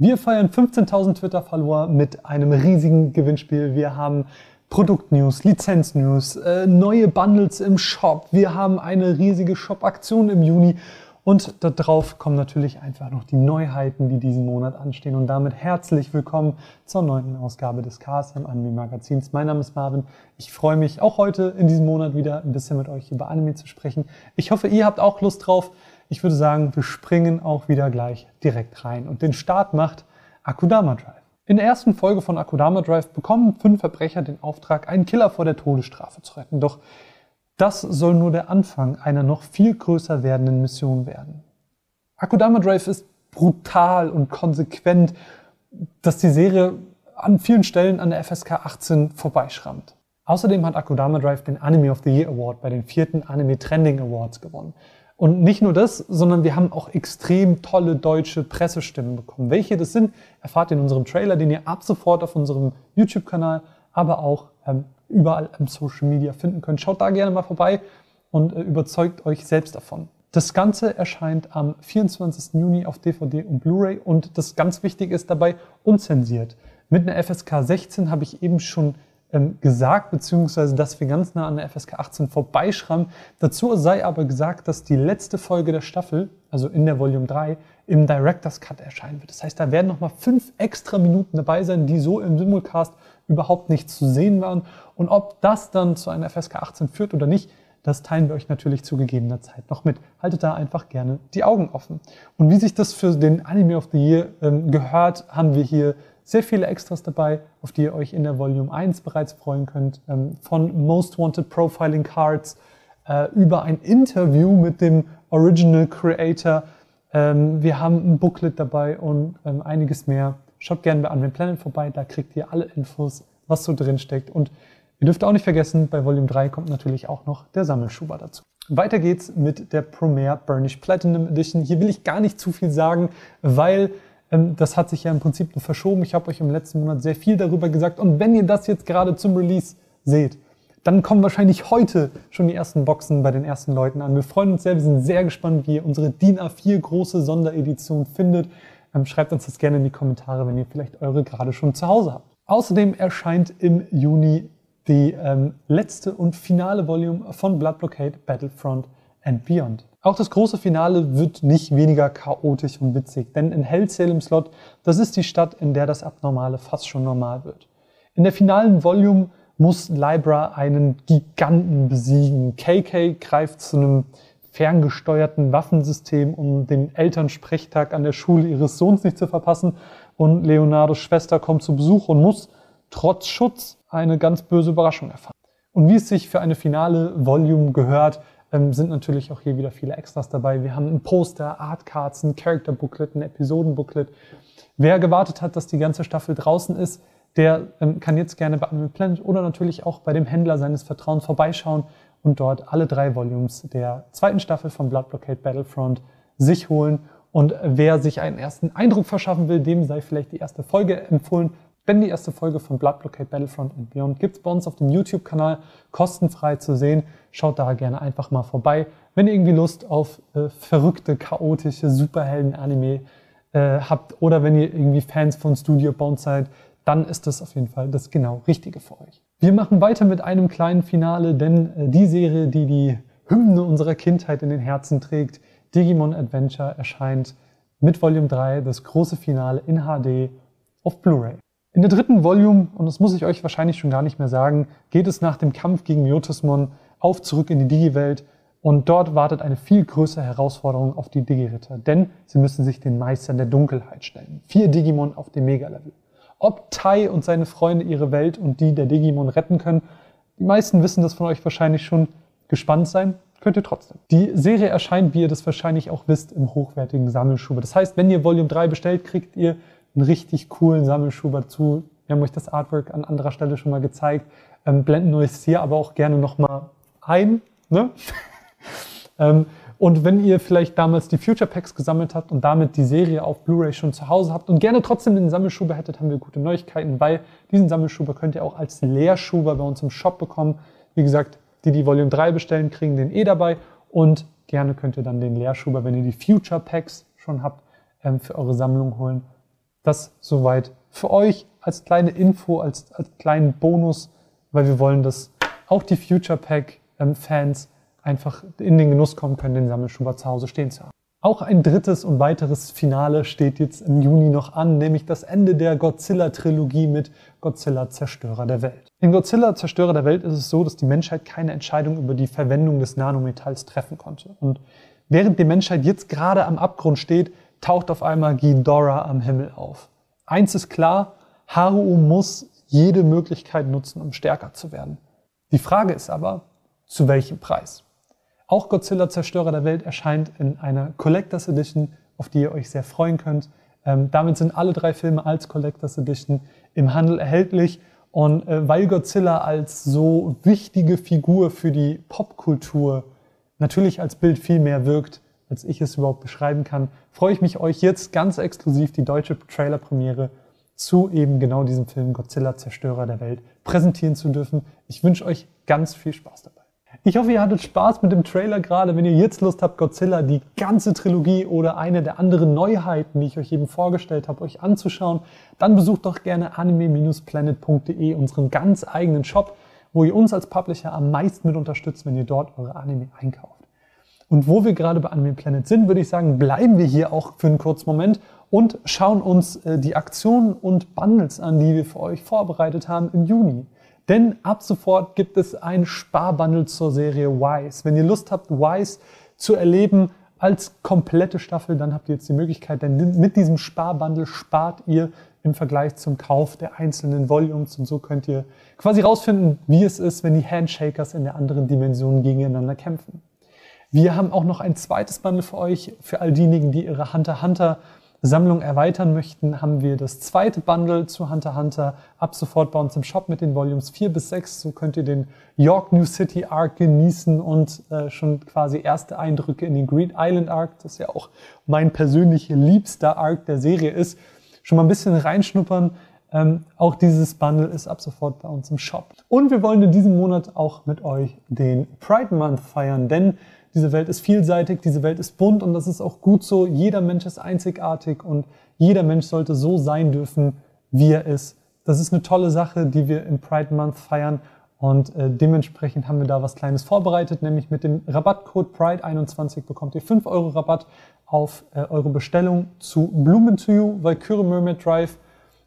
Wir feiern 15.000 Twitter-Follower mit einem riesigen Gewinnspiel. Wir haben Produktnews, Lizenznews, äh, neue Bundles im Shop. Wir haben eine riesige Shop-Aktion im Juni. Und darauf kommen natürlich einfach noch die Neuheiten, die diesen Monat anstehen. Und damit herzlich willkommen zur neunten Ausgabe des KSM Anime Magazins. Mein Name ist Marvin. Ich freue mich auch heute in diesem Monat wieder ein bisschen mit euch über Anime zu sprechen. Ich hoffe, ihr habt auch Lust drauf. Ich würde sagen, wir springen auch wieder gleich direkt rein. Und den Start macht Akudama Drive. In der ersten Folge von Akudama Drive bekommen fünf Verbrecher den Auftrag, einen Killer vor der Todesstrafe zu retten. Doch das soll nur der Anfang einer noch viel größer werdenden Mission werden. Akudama Drive ist brutal und konsequent, dass die Serie an vielen Stellen an der FSK 18 vorbeischrammt. Außerdem hat Akudama Drive den Anime of the Year Award bei den vierten Anime Trending Awards gewonnen. Und nicht nur das, sondern wir haben auch extrem tolle deutsche Pressestimmen bekommen. Welche das sind, erfahrt ihr in unserem Trailer, den ihr ab sofort auf unserem YouTube-Kanal, aber auch ähm, überall im Social Media finden könnt. Schaut da gerne mal vorbei und äh, überzeugt euch selbst davon. Das Ganze erscheint am 24. Juni auf DVD und Blu-ray und das ganz Wichtige ist dabei unzensiert. Mit einer FSK 16 habe ich eben schon gesagt, beziehungsweise dass wir ganz nah an der FSK 18 vorbeischrammen. Dazu sei aber gesagt, dass die letzte Folge der Staffel, also in der Volume 3, im Director's Cut erscheinen wird. Das heißt, da werden nochmal fünf extra Minuten dabei sein, die so im Simulcast überhaupt nicht zu sehen waren. Und ob das dann zu einer FSK 18 führt oder nicht, das teilen wir euch natürlich zu gegebener Zeit noch mit. Haltet da einfach gerne die Augen offen. Und wie sich das für den Anime of the Year ähm, gehört, haben wir hier sehr viele Extras dabei, auf die ihr euch in der Volume 1 bereits freuen könnt. Ähm, von Most Wanted Profiling Cards äh, über ein Interview mit dem Original Creator. Ähm, wir haben ein Booklet dabei und ähm, einiges mehr. Schaut gerne bei Unreal Planet vorbei, da kriegt ihr alle Infos, was so drin steckt. Und ihr dürft auch nicht vergessen, bei Volume 3 kommt natürlich auch noch der Sammelschuber dazu. Weiter geht's mit der Promare Burnished Platinum Edition. Hier will ich gar nicht zu viel sagen, weil das hat sich ja im Prinzip verschoben. Ich habe euch im letzten Monat sehr viel darüber gesagt. Und wenn ihr das jetzt gerade zum Release seht, dann kommen wahrscheinlich heute schon die ersten Boxen bei den ersten Leuten an. Wir freuen uns sehr, wir sind sehr gespannt, wie ihr unsere DIN A4 große Sonderedition findet. Ähm, schreibt uns das gerne in die Kommentare, wenn ihr vielleicht eure gerade schon zu Hause habt. Außerdem erscheint im Juni die ähm, letzte und finale Volume von Blood Blockade Battlefront and Beyond. Auch das große Finale wird nicht weniger chaotisch und witzig, denn in Hell Salem Slot, das ist die Stadt, in der das Abnormale fast schon normal wird. In der finalen Volume muss Libra einen Giganten besiegen. KK greift zu einem ferngesteuerten Waffensystem, um den Elternsprechtag an der Schule ihres Sohns nicht zu verpassen. Und Leonardos Schwester kommt zu Besuch und muss trotz Schutz eine ganz böse Überraschung erfahren. Und wie es sich für eine finale Volume gehört, ähm, sind natürlich auch hier wieder viele Extras dabei. Wir haben ein Poster, Artcards, ein Character Booklet, ein Episoden-Booklet. Wer gewartet hat, dass die ganze Staffel draußen ist, der ähm, kann jetzt gerne bei Animal Planet oder natürlich auch bei dem Händler seines Vertrauens vorbeischauen und dort alle drei Volumes der zweiten Staffel von Blood Blockade Battlefront sich holen. Und wer sich einen ersten Eindruck verschaffen will, dem sei vielleicht die erste Folge empfohlen. Denn die erste Folge von Blood Blockade Battlefront and Beyond es bei uns auf dem YouTube-Kanal kostenfrei zu sehen. Schaut da gerne einfach mal vorbei. Wenn ihr irgendwie Lust auf äh, verrückte, chaotische Superhelden-Anime äh, habt oder wenn ihr irgendwie Fans von Studio Bound seid, dann ist das auf jeden Fall das genau Richtige für euch. Wir machen weiter mit einem kleinen Finale, denn äh, die Serie, die die Hymne unserer Kindheit in den Herzen trägt, Digimon Adventure, erscheint mit Volume 3, das große Finale in HD auf Blu-ray. In der dritten Volume, und das muss ich euch wahrscheinlich schon gar nicht mehr sagen, geht es nach dem Kampf gegen Myotismon auf zurück in die Digi-Welt und dort wartet eine viel größere Herausforderung auf die Digi-Ritter, denn sie müssen sich den Meistern der Dunkelheit stellen. Vier Digimon auf dem Mega-Level. Ob Tai und seine Freunde ihre Welt und die der Digimon retten können, die meisten wissen das von euch wahrscheinlich schon. Gespannt sein könnt ihr trotzdem. Die Serie erscheint, wie ihr das wahrscheinlich auch wisst, im hochwertigen Sammelschuber. Das heißt, wenn ihr Volume 3 bestellt, kriegt ihr einen richtig coolen Sammelschuber zu. Wir haben euch das Artwork an anderer Stelle schon mal gezeigt. Ähm, blenden euch hier aber auch gerne nochmal ein. Ne? ähm, und wenn ihr vielleicht damals die Future Packs gesammelt habt und damit die Serie auf Blu-ray schon zu Hause habt und gerne trotzdem den Sammelschuber hättet, haben wir gute Neuigkeiten, weil diesen Sammelschuber könnt ihr auch als Leerschuber bei uns im Shop bekommen. Wie gesagt, die, die Volume 3 bestellen, kriegen den eh dabei und gerne könnt ihr dann den Leerschuber, wenn ihr die Future Packs schon habt, ähm, für eure Sammlung holen. Das soweit für euch als kleine Info, als, als kleinen Bonus, weil wir wollen, dass auch die Future Pack ähm, Fans einfach in den Genuss kommen können, den Sammelschuber zu Hause stehen zu haben. Auch ein drittes und weiteres Finale steht jetzt im Juni noch an, nämlich das Ende der Godzilla-Trilogie mit Godzilla Zerstörer der Welt. In Godzilla Zerstörer der Welt ist es so, dass die Menschheit keine Entscheidung über die Verwendung des Nanometalls treffen konnte. Und während die Menschheit jetzt gerade am Abgrund steht, taucht auf einmal Ghidorah am Himmel auf. Eins ist klar, Haruo muss jede Möglichkeit nutzen, um stärker zu werden. Die Frage ist aber, zu welchem Preis? Auch Godzilla Zerstörer der Welt erscheint in einer Collectors Edition, auf die ihr euch sehr freuen könnt. Ähm, damit sind alle drei Filme als Collectors Edition im Handel erhältlich. Und äh, weil Godzilla als so wichtige Figur für die Popkultur natürlich als Bild viel mehr wirkt, als ich es überhaupt beschreiben kann, freue ich mich, euch jetzt ganz exklusiv die deutsche Trailer-Premiere zu eben genau diesem Film Godzilla Zerstörer der Welt präsentieren zu dürfen. Ich wünsche euch ganz viel Spaß dabei. Ich hoffe, ihr hattet Spaß mit dem Trailer gerade. Wenn ihr jetzt Lust habt, Godzilla, die ganze Trilogie oder eine der anderen Neuheiten, die ich euch eben vorgestellt habe, euch anzuschauen, dann besucht doch gerne anime-planet.de, unseren ganz eigenen Shop, wo ihr uns als Publisher am meisten mit unterstützt, wenn ihr dort eure Anime einkauft. Und wo wir gerade bei Anime Planet sind, würde ich sagen, bleiben wir hier auch für einen kurzen Moment und schauen uns äh, die Aktionen und Bundles an, die wir für euch vorbereitet haben im Juni. Denn ab sofort gibt es ein Sparbundle zur Serie Wise. Wenn ihr Lust habt, Wise zu erleben als komplette Staffel, dann habt ihr jetzt die Möglichkeit, denn mit diesem Sparbundle spart ihr im Vergleich zum Kauf der einzelnen Volumes und so könnt ihr quasi rausfinden, wie es ist, wenn die Handshakers in der anderen Dimension gegeneinander kämpfen. Wir haben auch noch ein zweites Bundle für euch, für all diejenigen, die ihre Hunter Hunter Sammlung erweitern möchten, haben wir das zweite Bundle zu Hunter Hunter ab sofort bei uns im Shop mit den Volumes 4 bis 6. So könnt ihr den York New City Arc genießen und äh, schon quasi erste Eindrücke in den Great Island Arc, das ja auch mein persönlich liebster Arc der Serie ist, schon mal ein bisschen reinschnuppern. Ähm, auch dieses Bundle ist ab sofort bei uns im Shop. Und wir wollen in diesem Monat auch mit euch den Pride Month feiern, denn diese Welt ist vielseitig, diese Welt ist bunt und das ist auch gut so. Jeder Mensch ist einzigartig und jeder Mensch sollte so sein dürfen, wie er ist. Das ist eine tolle Sache, die wir im Pride Month feiern und äh, dementsprechend haben wir da was Kleines vorbereitet, nämlich mit dem Rabattcode Pride21 bekommt ihr 5 Euro Rabatt auf äh, eure Bestellung zu Blumen to You, Valkyrie Mermaid Drive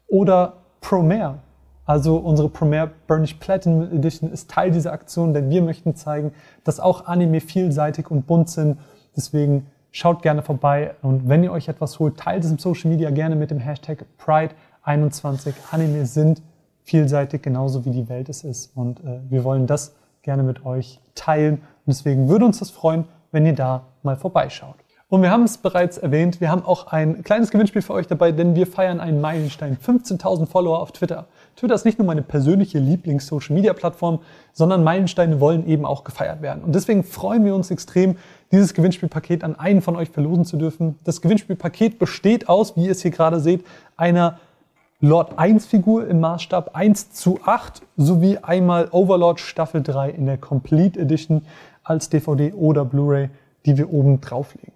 oder Promare. Also unsere Premiere Burnish Platinum Edition ist Teil dieser Aktion, denn wir möchten zeigen, dass auch Anime vielseitig und bunt sind. Deswegen schaut gerne vorbei und wenn ihr euch etwas holt, teilt es im Social Media gerne mit dem Hashtag Pride21. Anime sind vielseitig, genauso wie die Welt es ist. Und äh, wir wollen das gerne mit euch teilen. Und deswegen würde uns das freuen, wenn ihr da mal vorbeischaut. Und wir haben es bereits erwähnt, wir haben auch ein kleines Gewinnspiel für euch dabei, denn wir feiern einen Meilenstein. 15.000 Follower auf Twitter. Twitter ist nicht nur meine persönliche Lieblings-Social-Media-Plattform, sondern Meilensteine wollen eben auch gefeiert werden. Und deswegen freuen wir uns extrem, dieses Gewinnspielpaket an einen von euch verlosen zu dürfen. Das Gewinnspielpaket besteht aus, wie ihr es hier gerade seht, einer Lord 1 Figur im Maßstab 1 zu 8 sowie einmal Overlord Staffel 3 in der Complete Edition als DVD oder Blu-ray, die wir oben drauflegen.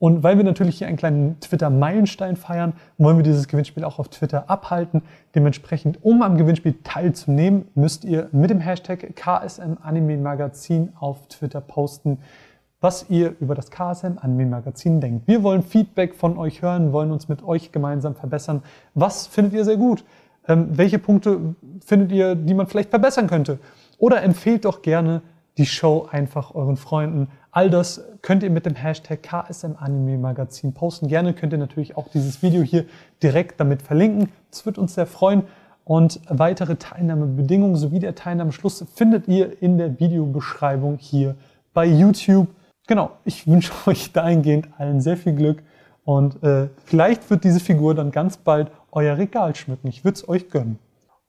Und weil wir natürlich hier einen kleinen Twitter-Meilenstein feiern, wollen wir dieses Gewinnspiel auch auf Twitter abhalten. Dementsprechend, um am Gewinnspiel teilzunehmen, müsst ihr mit dem Hashtag KSM Anime Magazin auf Twitter posten, was ihr über das KSM Anime Magazin denkt. Wir wollen Feedback von euch hören, wollen uns mit euch gemeinsam verbessern. Was findet ihr sehr gut? Ähm, welche Punkte findet ihr, die man vielleicht verbessern könnte? Oder empfehlt doch gerne die Show einfach euren Freunden. All das könnt ihr mit dem Hashtag KSM Anime Magazin posten. Gerne könnt ihr natürlich auch dieses Video hier direkt damit verlinken. Das wird uns sehr freuen. Und weitere Teilnahmebedingungen sowie der Teilnahmeschluss findet ihr in der Videobeschreibung hier bei YouTube. Genau, ich wünsche euch dahingehend allen sehr viel Glück und äh, vielleicht wird diese Figur dann ganz bald euer Regal schmücken. Ich würde es euch gönnen.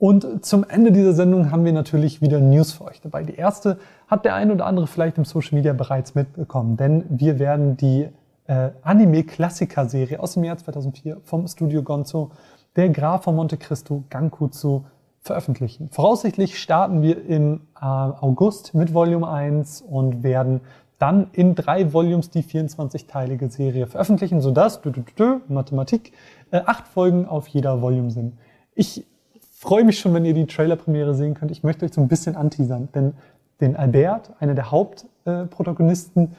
Und zum Ende dieser Sendung haben wir natürlich wieder News für euch dabei. Die erste hat der ein oder andere vielleicht im Social Media bereits mitbekommen, denn wir werden die äh, Anime-Klassiker-Serie aus dem Jahr 2004 vom Studio Gonzo, der Graf von Monte Cristo Gankutsu, veröffentlichen. Voraussichtlich starten wir im äh, August mit Volume 1 und werden dann in drei Volumes die 24-teilige Serie veröffentlichen, sodass, dü, dü, dü, Mathematik, äh, acht Folgen auf jeder Volume sind. Ich freue mich schon, wenn ihr die Trailer-Premiere sehen könnt. Ich möchte euch so ein bisschen anteasern, denn den Albert, einer der Hauptprotagonisten,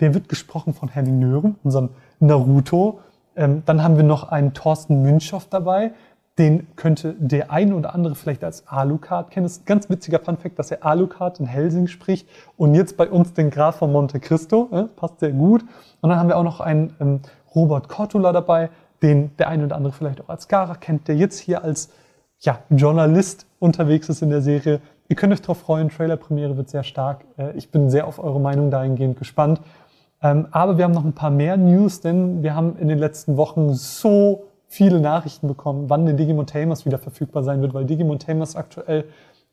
der wird gesprochen von Henning Nören, unserem Naruto. Ähm, dann haben wir noch einen Thorsten Münchow dabei, den könnte der ein oder andere vielleicht als Alucard kennen. Das ist ein ganz witziger Funfact, dass er Alucard in Helsing spricht und jetzt bei uns den Graf von Monte Cristo. Äh, passt sehr gut. Und dann haben wir auch noch einen ähm, Robert Cortula dabei, den der ein oder andere vielleicht auch als Gara kennt, der jetzt hier als ja, Journalist unterwegs ist in der Serie. Ihr könnt euch darauf freuen, Trailer-Premiere wird sehr stark. Äh, ich bin sehr auf eure Meinung dahingehend gespannt. Ähm, aber wir haben noch ein paar mehr News, denn wir haben in den letzten Wochen so viele Nachrichten bekommen, wann der Digimon Tamers wieder verfügbar sein wird, weil Digimon Tamers aktuell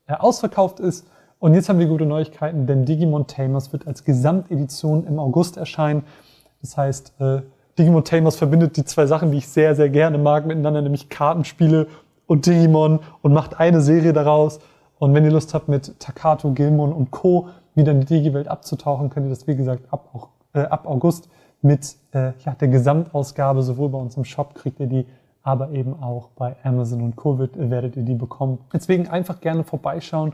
äh, ausverkauft ist. Und jetzt haben wir gute Neuigkeiten, denn Digimon Tamers wird als Gesamtedition im August erscheinen. Das heißt, äh, Digimon Tamers verbindet die zwei Sachen, die ich sehr, sehr gerne mag, miteinander, nämlich Kartenspiele und Digimon und macht eine Serie daraus. Und wenn ihr Lust habt, mit Takato, Gilmon und Co. wieder in die Digi-Welt abzutauchen, könnt ihr das, wie gesagt, ab, äh, ab August mit äh, ja, der Gesamtausgabe, sowohl bei uns im Shop kriegt ihr die, aber eben auch bei Amazon und Co. Werdet ihr die bekommen. Deswegen einfach gerne vorbeischauen.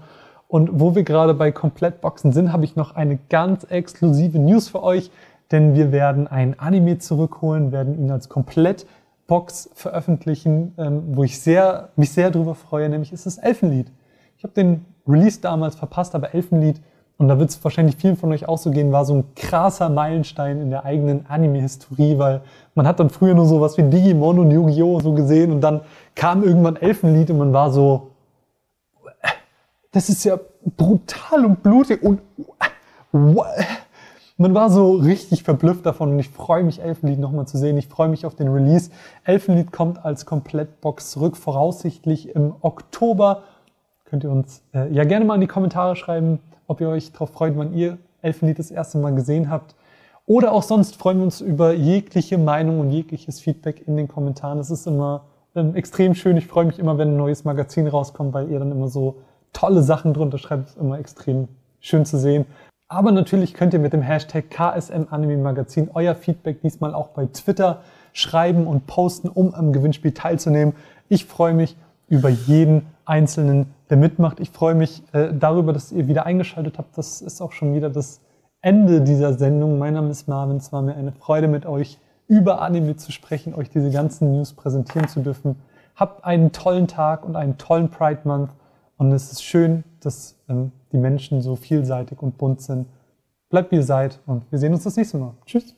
Und wo wir gerade bei Komplettboxen sind, habe ich noch eine ganz exklusive News für euch, denn wir werden ein Anime zurückholen, werden ihn als Komplettbox veröffentlichen, ähm, wo ich sehr, mich sehr darüber freue, nämlich ist es Elfenlied. Ich habe den Release damals verpasst, aber Elfenlied und da wird es wahrscheinlich vielen von euch auch so gehen, war so ein krasser Meilenstein in der eigenen Anime-Historie, weil man hat dann früher nur sowas wie Digimon und Yu-Gi-Oh! so gesehen und dann kam irgendwann Elfenlied und man war so, das ist ja brutal und blutig und man war so richtig verblüfft davon und ich freue mich, Elfenlied nochmal zu sehen. Ich freue mich auf den Release. Elfenlied kommt als Komplettbox zurück, voraussichtlich im Oktober. Könnt ihr uns äh, ja gerne mal in die Kommentare schreiben, ob ihr euch darauf freut, wann ihr Elfenlied das erste Mal gesehen habt. Oder auch sonst freuen wir uns über jegliche Meinung und jegliches Feedback in den Kommentaren. Es ist immer ähm, extrem schön. Ich freue mich immer, wenn ein neues Magazin rauskommt, weil ihr dann immer so tolle Sachen drunter schreibt. Es ist immer extrem schön zu sehen. Aber natürlich könnt ihr mit dem Hashtag KSM Anime Magazin euer Feedback diesmal auch bei Twitter schreiben und posten, um am Gewinnspiel teilzunehmen. Ich freue mich über jeden Einzelnen, der mitmacht. Ich freue mich äh, darüber, dass ihr wieder eingeschaltet habt. Das ist auch schon wieder das Ende dieser Sendung. Mein Name ist Marvin. Es war mir eine Freude, mit euch über Anime zu sprechen, euch diese ganzen News präsentieren zu dürfen. Habt einen tollen Tag und einen tollen Pride Month. Und es ist schön, dass ähm, die Menschen so vielseitig und bunt sind. Bleibt wie ihr seid und wir sehen uns das nächste Mal. Tschüss.